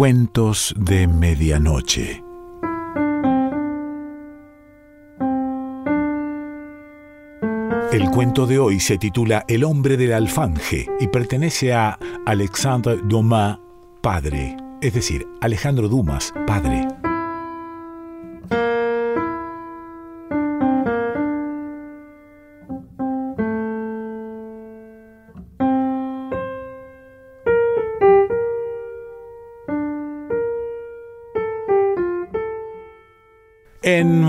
Cuentos de Medianoche. El cuento de hoy se titula El hombre del alfanje y pertenece a Alexandre Dumas, padre, es decir, Alejandro Dumas, padre.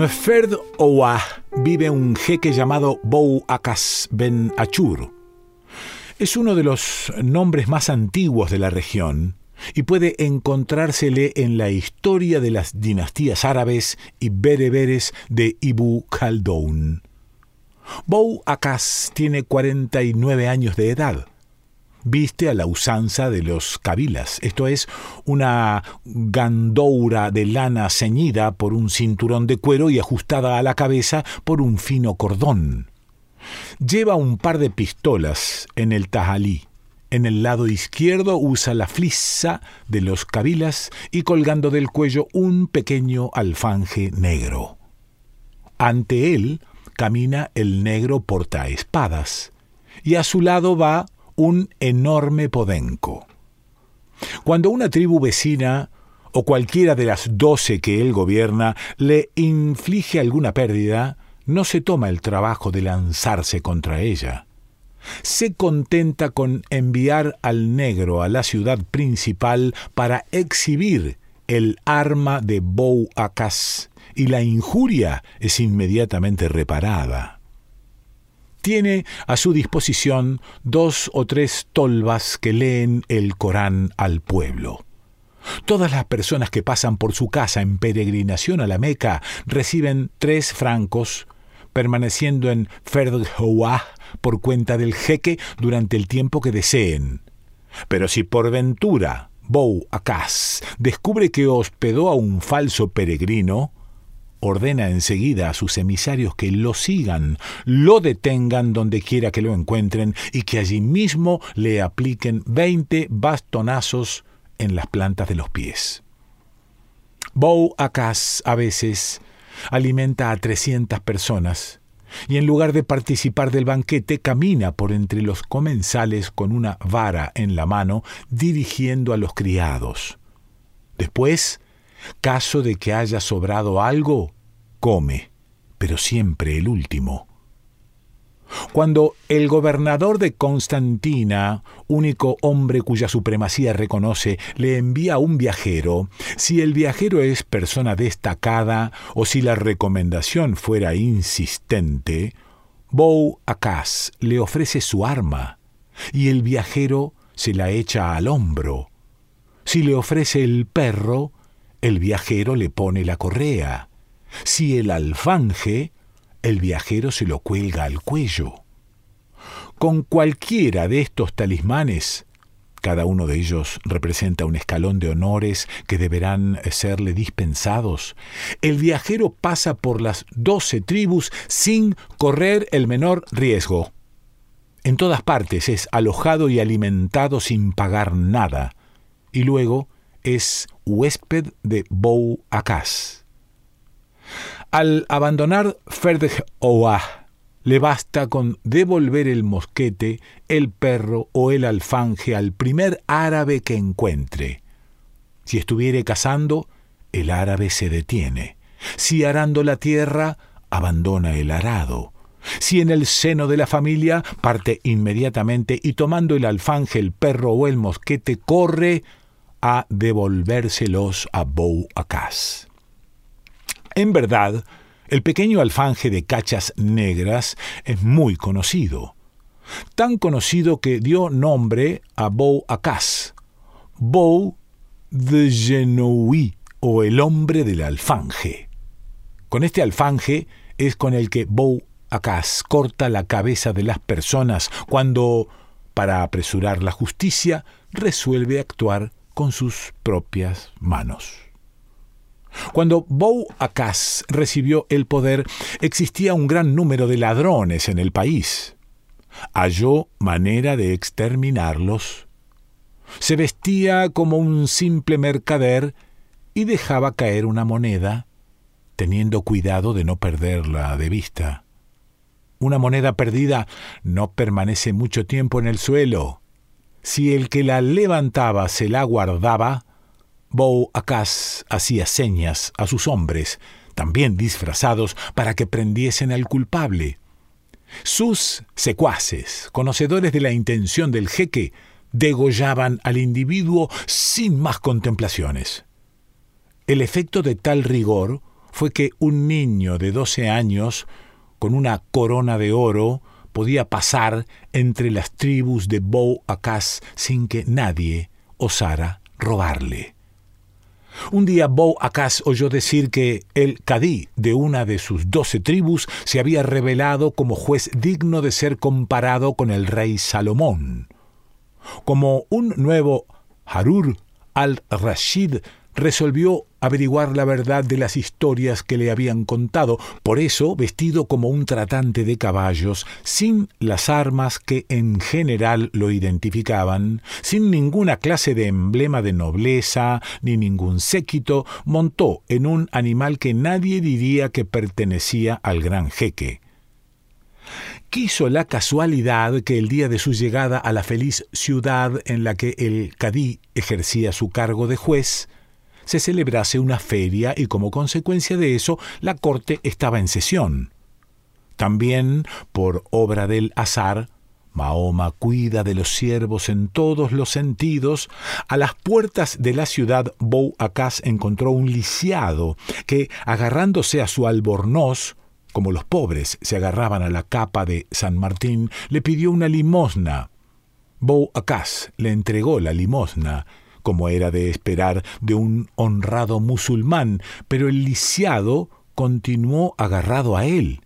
En Ferd Oah vive un jeque llamado Bou Akas Ben Achur. Es uno de los nombres más antiguos de la región y puede encontrársele en la historia de las dinastías árabes y bereberes de Ibu Khaldoun. Bou Akas tiene 49 años de edad viste a la usanza de los cabilas, esto es, una gandoura de lana ceñida por un cinturón de cuero y ajustada a la cabeza por un fino cordón. Lleva un par de pistolas en el tajalí. En el lado izquierdo usa la flisa de los cabilas y colgando del cuello un pequeño alfanje negro. Ante él camina el negro portaespadas y a su lado va un enorme podenco. Cuando una tribu vecina o cualquiera de las doce que él gobierna le inflige alguna pérdida, no se toma el trabajo de lanzarse contra ella. Se contenta con enviar al negro a la ciudad principal para exhibir el arma de Bou Akas, y la injuria es inmediatamente reparada tiene a su disposición dos o tres tolvas que leen el Corán al pueblo. Todas las personas que pasan por su casa en peregrinación a la Meca reciben tres francos, permaneciendo en Ferdhouah por cuenta del jeque durante el tiempo que deseen. Pero si por ventura Bou Akas descubre que hospedó a un falso peregrino, ordena enseguida a sus emisarios que lo sigan, lo detengan donde quiera que lo encuentren y que allí mismo le apliquen veinte bastonazos en las plantas de los pies. Bou Akas a veces alimenta a trescientas personas y en lugar de participar del banquete camina por entre los comensales con una vara en la mano dirigiendo a los criados. Después Caso de que haya sobrado algo, come, pero siempre el último. Cuando el gobernador de Constantina, único hombre cuya supremacía reconoce, le envía a un viajero, si el viajero es persona destacada o si la recomendación fuera insistente, Bou Akas le ofrece su arma y el viajero se la echa al hombro. Si le ofrece el perro, el viajero le pone la correa. Si el alfanje, el viajero se lo cuelga al cuello. Con cualquiera de estos talismanes, cada uno de ellos representa un escalón de honores que deberán serle dispensados. El viajero pasa por las doce tribus sin correr el menor riesgo. En todas partes es alojado y alimentado sin pagar nada, y luego es huésped de Bou Akas. Al abandonar Ferdj Oah, le basta con devolver el mosquete, el perro o el alfanje al primer árabe que encuentre. Si estuviere cazando, el árabe se detiene. Si arando la tierra, abandona el arado. Si en el seno de la familia, parte inmediatamente y tomando el alfanje, el perro o el mosquete, corre a devolvérselos a Bou Akas. En verdad, el pequeño alfanje de cachas negras es muy conocido, tan conocido que dio nombre a Bou Akas, Bou de Genoui o el hombre del alfanje. Con este alfanje es con el que Bou Akas corta la cabeza de las personas cuando, para apresurar la justicia, resuelve actuar con sus propias manos. Cuando Bou Akas recibió el poder, existía un gran número de ladrones en el país. Halló manera de exterminarlos. Se vestía como un simple mercader y dejaba caer una moneda, teniendo cuidado de no perderla de vista. Una moneda perdida no permanece mucho tiempo en el suelo. Si el que la levantaba se la guardaba, Bou Acas hacía señas a sus hombres, también disfrazados, para que prendiesen al culpable. Sus secuaces, conocedores de la intención del jeque, degollaban al individuo sin más contemplaciones. El efecto de tal rigor fue que un niño de doce años con una corona de oro, podía pasar entre las tribus de Bou Acas sin que nadie osara robarle. Un día Bou Acas oyó decir que el cadí de una de sus doce tribus se había revelado como juez digno de ser comparado con el rey Salomón. Como un nuevo Harur al-Rashid resolvió averiguar la verdad de las historias que le habían contado, por eso vestido como un tratante de caballos, sin las armas que en general lo identificaban, sin ninguna clase de emblema de nobleza, ni ningún séquito, montó en un animal que nadie diría que pertenecía al gran jeque. Quiso la casualidad que el día de su llegada a la feliz ciudad en la que el cadí ejercía su cargo de juez, se celebrase una feria y como consecuencia de eso la corte estaba en sesión. También, por obra del azar, Mahoma cuida de los siervos en todos los sentidos. A las puertas de la ciudad, Bou Acas encontró un lisiado que, agarrándose a su albornoz, como los pobres se agarraban a la capa de San Martín, le pidió una limosna. Bou Acas le entregó la limosna como era de esperar de un honrado musulmán, pero el lisiado continuó agarrado a él.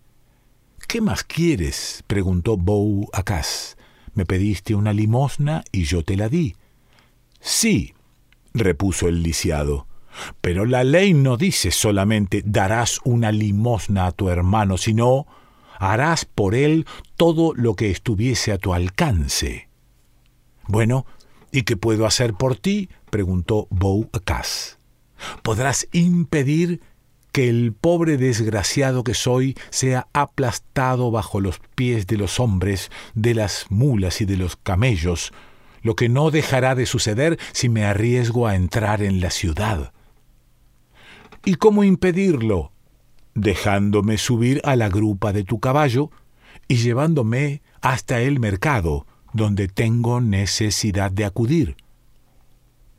¿Qué más quieres? preguntó Bou Acas. Me pediste una limosna y yo te la di. Sí, repuso el lisiado. Pero la ley no dice solamente darás una limosna a tu hermano, sino harás por él todo lo que estuviese a tu alcance. Bueno, ¿Y qué puedo hacer por ti? preguntó Bou Acas. ¿Podrás impedir que el pobre desgraciado que soy sea aplastado bajo los pies de los hombres, de las mulas y de los camellos, lo que no dejará de suceder si me arriesgo a entrar en la ciudad. ¿Y cómo impedirlo? Dejándome subir a la grupa de tu caballo y llevándome hasta el mercado, donde tengo necesidad de acudir.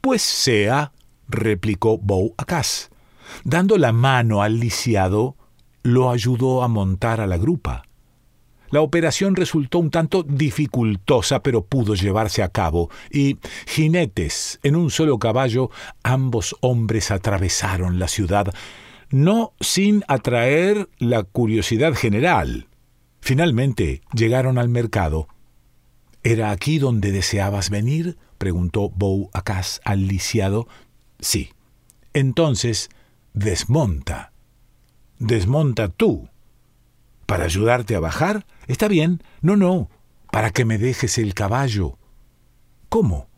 Pues sea, replicó Bou Acas. Dando la mano al lisiado, lo ayudó a montar a la grupa. La operación resultó un tanto dificultosa, pero pudo llevarse a cabo, y jinetes en un solo caballo, ambos hombres atravesaron la ciudad, no sin atraer la curiosidad general. Finalmente llegaron al mercado, ¿Era aquí donde deseabas venir? preguntó Bou Acas al lisiado. Sí. Entonces, desmonta. Desmonta tú. ¿Para ayudarte a bajar? Está bien. No, no. Para que me dejes el caballo. ¿Cómo?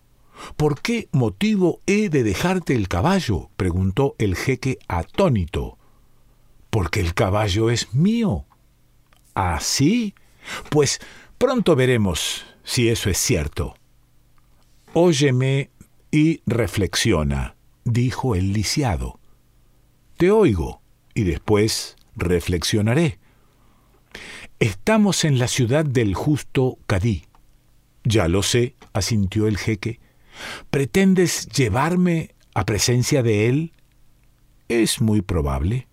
¿Por qué motivo he de dejarte el caballo? preguntó el jeque atónito. Porque el caballo es mío. ¿Ah, sí? Pues pronto veremos si eso es cierto. Óyeme y reflexiona, dijo el lisiado. Te oigo y después reflexionaré. Estamos en la ciudad del justo Cadí. Ya lo sé, asintió el jeque. ¿Pretendes llevarme a presencia de él? Es muy probable.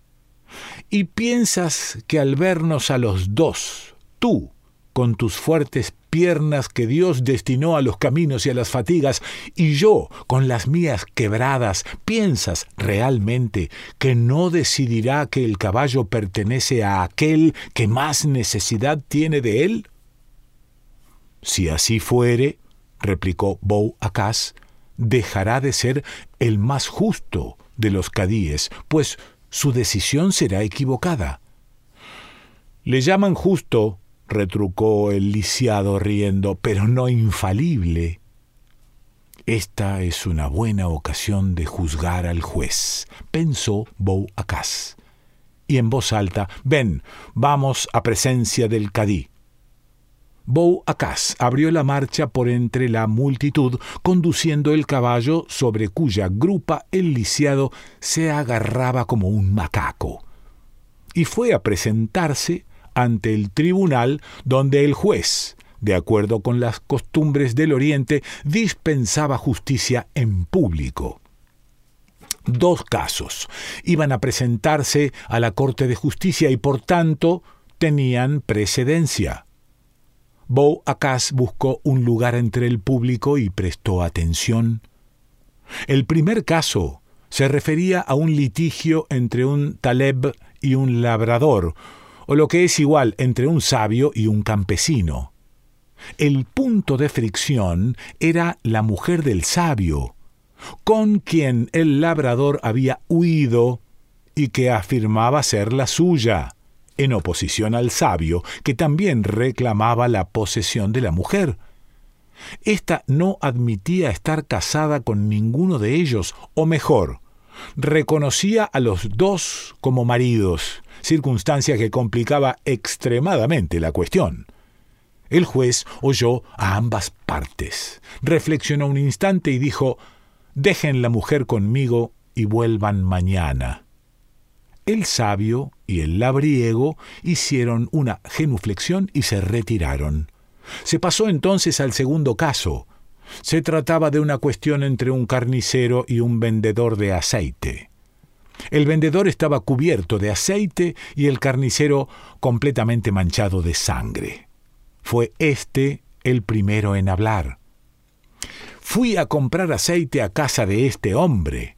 ¿Y piensas que al vernos a los dos, tú, con tus fuertes piernas que Dios destinó a los caminos y a las fatigas, y yo, con las mías quebradas, ¿piensas realmente que no decidirá que el caballo pertenece a aquel que más necesidad tiene de él? Si así fuere, replicó Bou Acas, dejará de ser el más justo de los cadíes, pues su decisión será equivocada. Le llaman justo retrucó el lisiado riendo, pero no infalible. Esta es una buena ocasión de juzgar al juez, pensó Acas. Y en voz alta, ven, vamos a presencia del cadí. Acas abrió la marcha por entre la multitud, conduciendo el caballo sobre cuya grupa el lisiado se agarraba como un macaco. Y fue a presentarse ante el tribunal donde el juez, de acuerdo con las costumbres del Oriente, dispensaba justicia en público. Dos casos iban a presentarse a la Corte de Justicia y por tanto tenían precedencia. Bo Acas buscó un lugar entre el público y prestó atención. El primer caso se refería a un litigio entre un taleb y un labrador, o lo que es igual entre un sabio y un campesino. El punto de fricción era la mujer del sabio, con quien el labrador había huido y que afirmaba ser la suya, en oposición al sabio, que también reclamaba la posesión de la mujer. Esta no admitía estar casada con ninguno de ellos, o mejor, reconocía a los dos como maridos, circunstancia que complicaba extremadamente la cuestión. El juez oyó a ambas partes, reflexionó un instante y dijo Dejen la mujer conmigo y vuelvan mañana. El sabio y el labriego hicieron una genuflexión y se retiraron. Se pasó entonces al segundo caso. Se trataba de una cuestión entre un carnicero y un vendedor de aceite. El vendedor estaba cubierto de aceite y el carnicero completamente manchado de sangre. Fue este el primero en hablar. Fui a comprar aceite a casa de este hombre.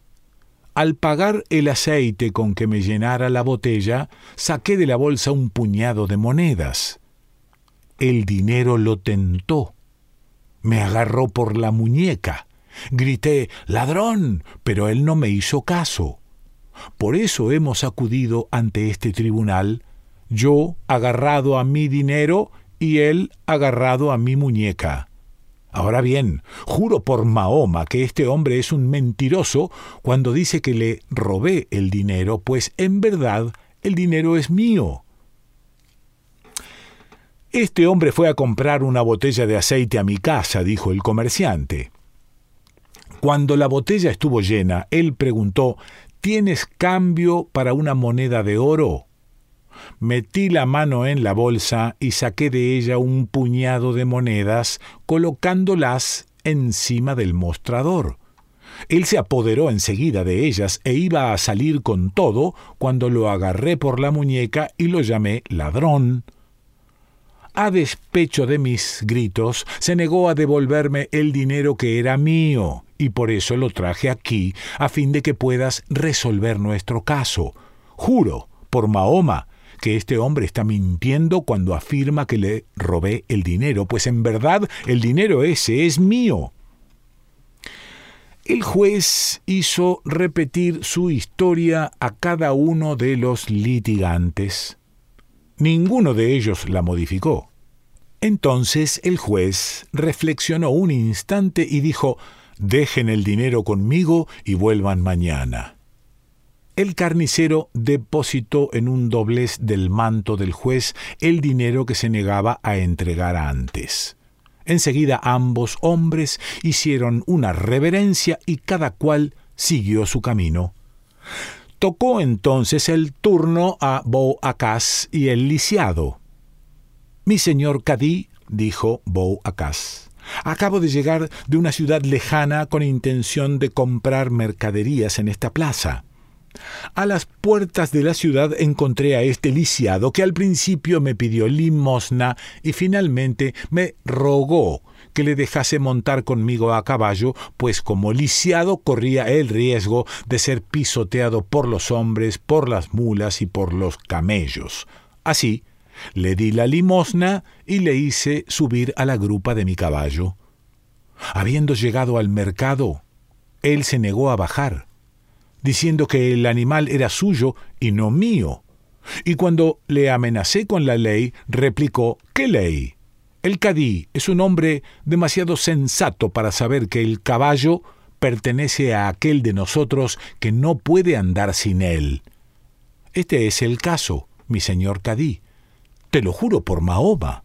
Al pagar el aceite con que me llenara la botella, saqué de la bolsa un puñado de monedas. El dinero lo tentó. Me agarró por la muñeca. Grité ladrón, pero él no me hizo caso. Por eso hemos acudido ante este tribunal, yo agarrado a mi dinero y él agarrado a mi muñeca. Ahora bien, juro por Mahoma que este hombre es un mentiroso cuando dice que le robé el dinero, pues en verdad el dinero es mío. Este hombre fue a comprar una botella de aceite a mi casa, dijo el comerciante. Cuando la botella estuvo llena, él preguntó ¿Tienes cambio para una moneda de oro? Metí la mano en la bolsa y saqué de ella un puñado de monedas, colocándolas encima del mostrador. Él se apoderó enseguida de ellas e iba a salir con todo cuando lo agarré por la muñeca y lo llamé ladrón. A despecho de mis gritos, se negó a devolverme el dinero que era mío, y por eso lo traje aquí, a fin de que puedas resolver nuestro caso. Juro, por Mahoma, que este hombre está mintiendo cuando afirma que le robé el dinero, pues en verdad el dinero ese es mío. El juez hizo repetir su historia a cada uno de los litigantes. Ninguno de ellos la modificó. Entonces el juez reflexionó un instante y dijo Dejen el dinero conmigo y vuelvan mañana. El carnicero depositó en un doblez del manto del juez el dinero que se negaba a entregar antes. Enseguida ambos hombres hicieron una reverencia y cada cual siguió su camino. Tocó entonces el turno a Acas y el lisiado. Mi señor Cadí, dijo Acas, acabo de llegar de una ciudad lejana con intención de comprar mercaderías en esta plaza. A las puertas de la ciudad encontré a este lisiado que al principio me pidió limosna y finalmente me rogó que le dejase montar conmigo a caballo, pues como lisiado corría el riesgo de ser pisoteado por los hombres, por las mulas y por los camellos. Así, le di la limosna y le hice subir a la grupa de mi caballo. Habiendo llegado al mercado, él se negó a bajar diciendo que el animal era suyo y no mío. Y cuando le amenacé con la ley, replicó ¿Qué ley? El cadí es un hombre demasiado sensato para saber que el caballo pertenece a aquel de nosotros que no puede andar sin él. Este es el caso, mi señor cadí. Te lo juro por Mahoma.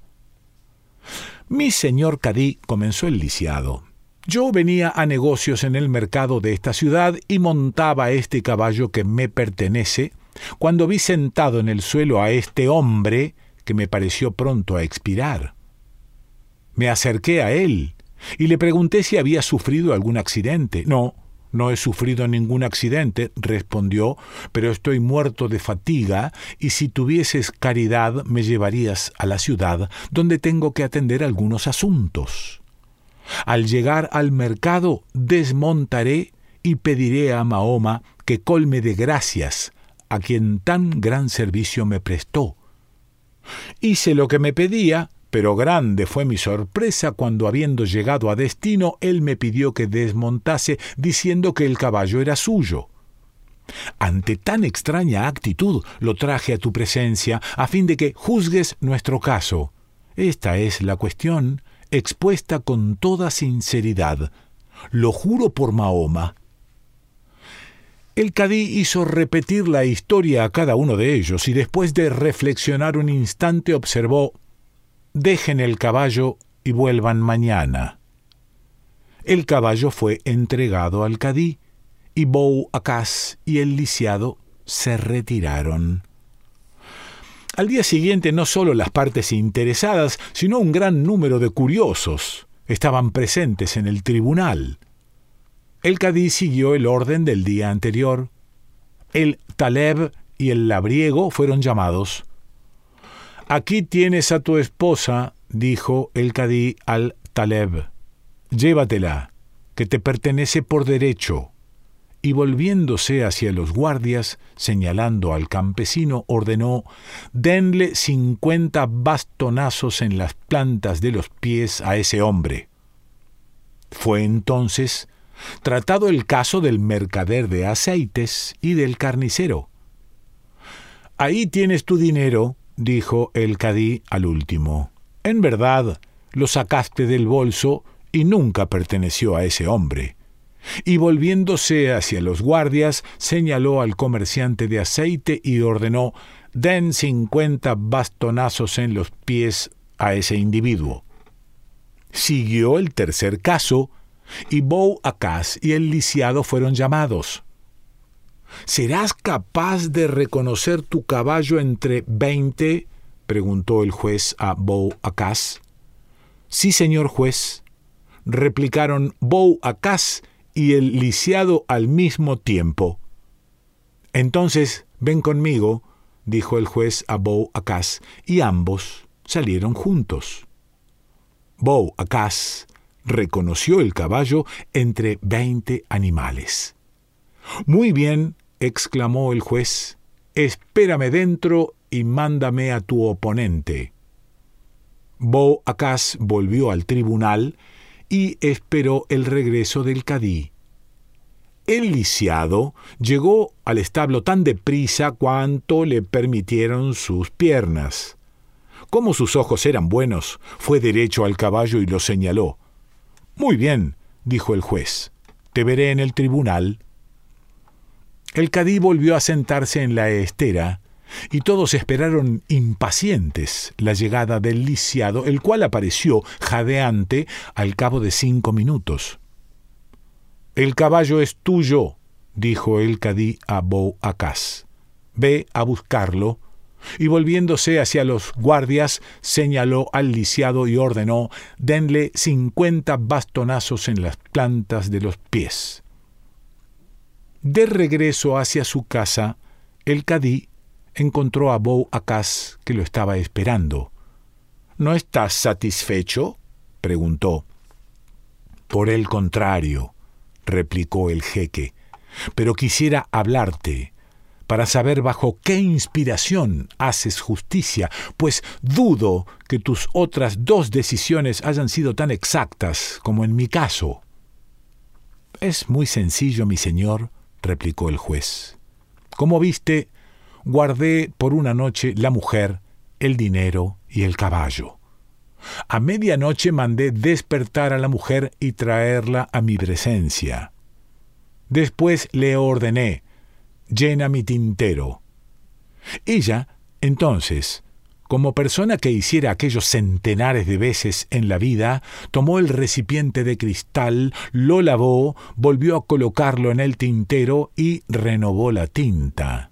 Mi señor cadí comenzó el lisiado. Yo venía a negocios en el mercado de esta ciudad y montaba este caballo que me pertenece, cuando vi sentado en el suelo a este hombre que me pareció pronto a expirar. Me acerqué a él y le pregunté si había sufrido algún accidente. No, no he sufrido ningún accidente, respondió, pero estoy muerto de fatiga y si tuvieses caridad me llevarías a la ciudad donde tengo que atender algunos asuntos. Al llegar al mercado desmontaré y pediré a Mahoma que colme de gracias a quien tan gran servicio me prestó. Hice lo que me pedía pero grande fue mi sorpresa cuando habiendo llegado a destino él me pidió que desmontase diciendo que el caballo era suyo. Ante tan extraña actitud lo traje a tu presencia a fin de que juzgues nuestro caso. Esta es la cuestión, expuesta con toda sinceridad. Lo juro por Mahoma. El cadí hizo repetir la historia a cada uno de ellos y después de reflexionar un instante observó dejen el caballo y vuelvan mañana. El caballo fue entregado al cadí, y Bou Acas y el lisiado se retiraron. Al día siguiente no solo las partes interesadas, sino un gran número de curiosos estaban presentes en el tribunal. El cadí siguió el orden del día anterior. El Taleb y el labriego fueron llamados. Aquí tienes a tu esposa, dijo el cadí al Taleb. Llévatela, que te pertenece por derecho. Y volviéndose hacia los guardias, señalando al campesino, ordenó Denle cincuenta bastonazos en las plantas de los pies a ese hombre. Fue entonces tratado el caso del mercader de aceites y del carnicero. Ahí tienes tu dinero, dijo el cadí al último. En verdad, lo sacaste del bolso y nunca perteneció a ese hombre. Y volviéndose hacia los guardias, señaló al comerciante de aceite y ordenó den cincuenta bastonazos en los pies a ese individuo. Siguió el tercer caso, y Bou Acas y el lisiado fueron llamados. ¿Serás capaz de reconocer tu caballo entre veinte? preguntó el juez a Bou Acas. Sí, señor juez, replicaron Bou Acas y el lisiado al mismo tiempo. Entonces, ven conmigo, dijo el juez a Bou Acas, y ambos salieron juntos. Bou Acas reconoció el caballo entre veinte animales. Muy bien, exclamó el juez, espérame dentro y mándame a tu oponente. Bo Acas volvió al tribunal y esperó el regreso del cadí. El lisiado llegó al establo tan deprisa cuanto le permitieron sus piernas. Como sus ojos eran buenos, fue derecho al caballo y lo señaló. Muy bien, dijo el juez, te veré en el tribunal. El cadí volvió a sentarse en la estera, y todos esperaron impacientes la llegada del lisiado, el cual apareció jadeante al cabo de cinco minutos. El caballo es tuyo, dijo el cadí a Bou Acas. Ve a buscarlo. Y volviéndose hacia los guardias, señaló al lisiado y ordenó denle cincuenta bastonazos en las plantas de los pies. De regreso hacia su casa, el cadí encontró a Bou Acas que lo estaba esperando. ¿No estás satisfecho? preguntó. Por el contrario, replicó el jeque, pero quisiera hablarte para saber bajo qué inspiración haces justicia, pues dudo que tus otras dos decisiones hayan sido tan exactas como en mi caso. Es muy sencillo, mi señor, replicó el juez. Como viste, guardé por una noche la mujer, el dinero y el caballo. A medianoche mandé despertar a la mujer y traerla a mi presencia. Después le ordené, llena mi tintero. Ella, entonces, como persona que hiciera aquellos centenares de veces en la vida, tomó el recipiente de cristal, lo lavó, volvió a colocarlo en el tintero y renovó la tinta.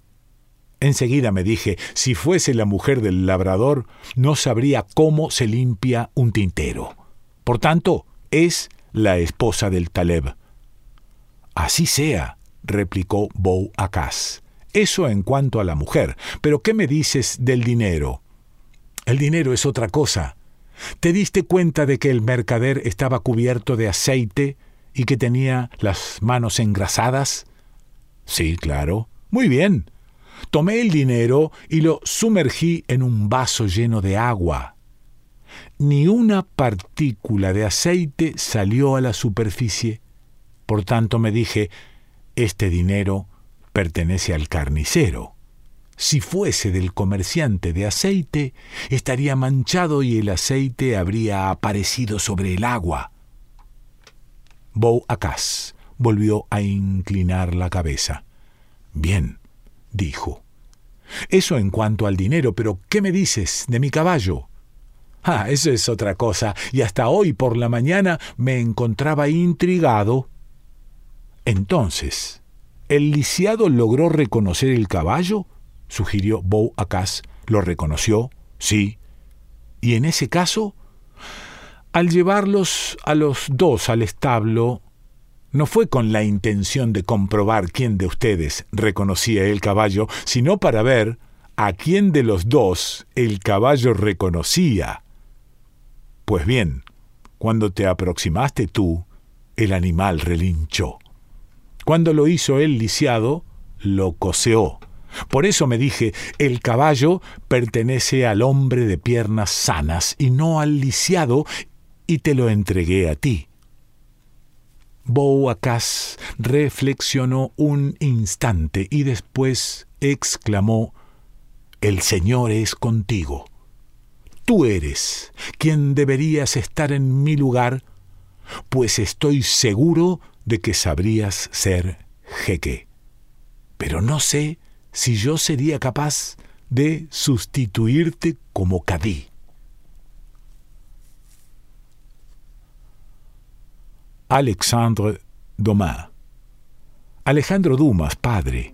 Enseguida me dije, si fuese la mujer del labrador, no sabría cómo se limpia un tintero. Por tanto, es la esposa del Taleb. Así sea, replicó Bou Acas. Eso en cuanto a la mujer. Pero ¿qué me dices del dinero? El dinero es otra cosa. ¿Te diste cuenta de que el mercader estaba cubierto de aceite y que tenía las manos engrasadas? Sí, claro. Muy bien. Tomé el dinero y lo sumergí en un vaso lleno de agua. Ni una partícula de aceite salió a la superficie. Por tanto me dije, este dinero pertenece al carnicero. Si fuese del comerciante de aceite, estaría manchado y el aceite habría aparecido sobre el agua. Bou Acas volvió a inclinar la cabeza. Bien, dijo. Eso en cuanto al dinero, pero ¿qué me dices de mi caballo? Ah, eso es otra cosa, y hasta hoy por la mañana me encontraba intrigado. Entonces, ¿el lisiado logró reconocer el caballo? Sugirió Bou Acas. ¿Lo reconoció? Sí. ¿Y en ese caso? Al llevarlos a los dos al establo, no fue con la intención de comprobar quién de ustedes reconocía el caballo, sino para ver a quién de los dos el caballo reconocía. Pues bien, cuando te aproximaste tú, el animal relinchó. Cuando lo hizo el lisiado, lo coseó. Por eso me dije, el caballo pertenece al hombre de piernas sanas y no al lisiado, y te lo entregué a ti. Boacas reflexionó un instante y después exclamó El Señor es contigo. Tú eres quien deberías estar en mi lugar, pues estoy seguro de que sabrías ser jeque. Pero no sé si yo sería capaz de sustituirte como cadí. Alexandre Dumas. Alejandro Dumas, padre.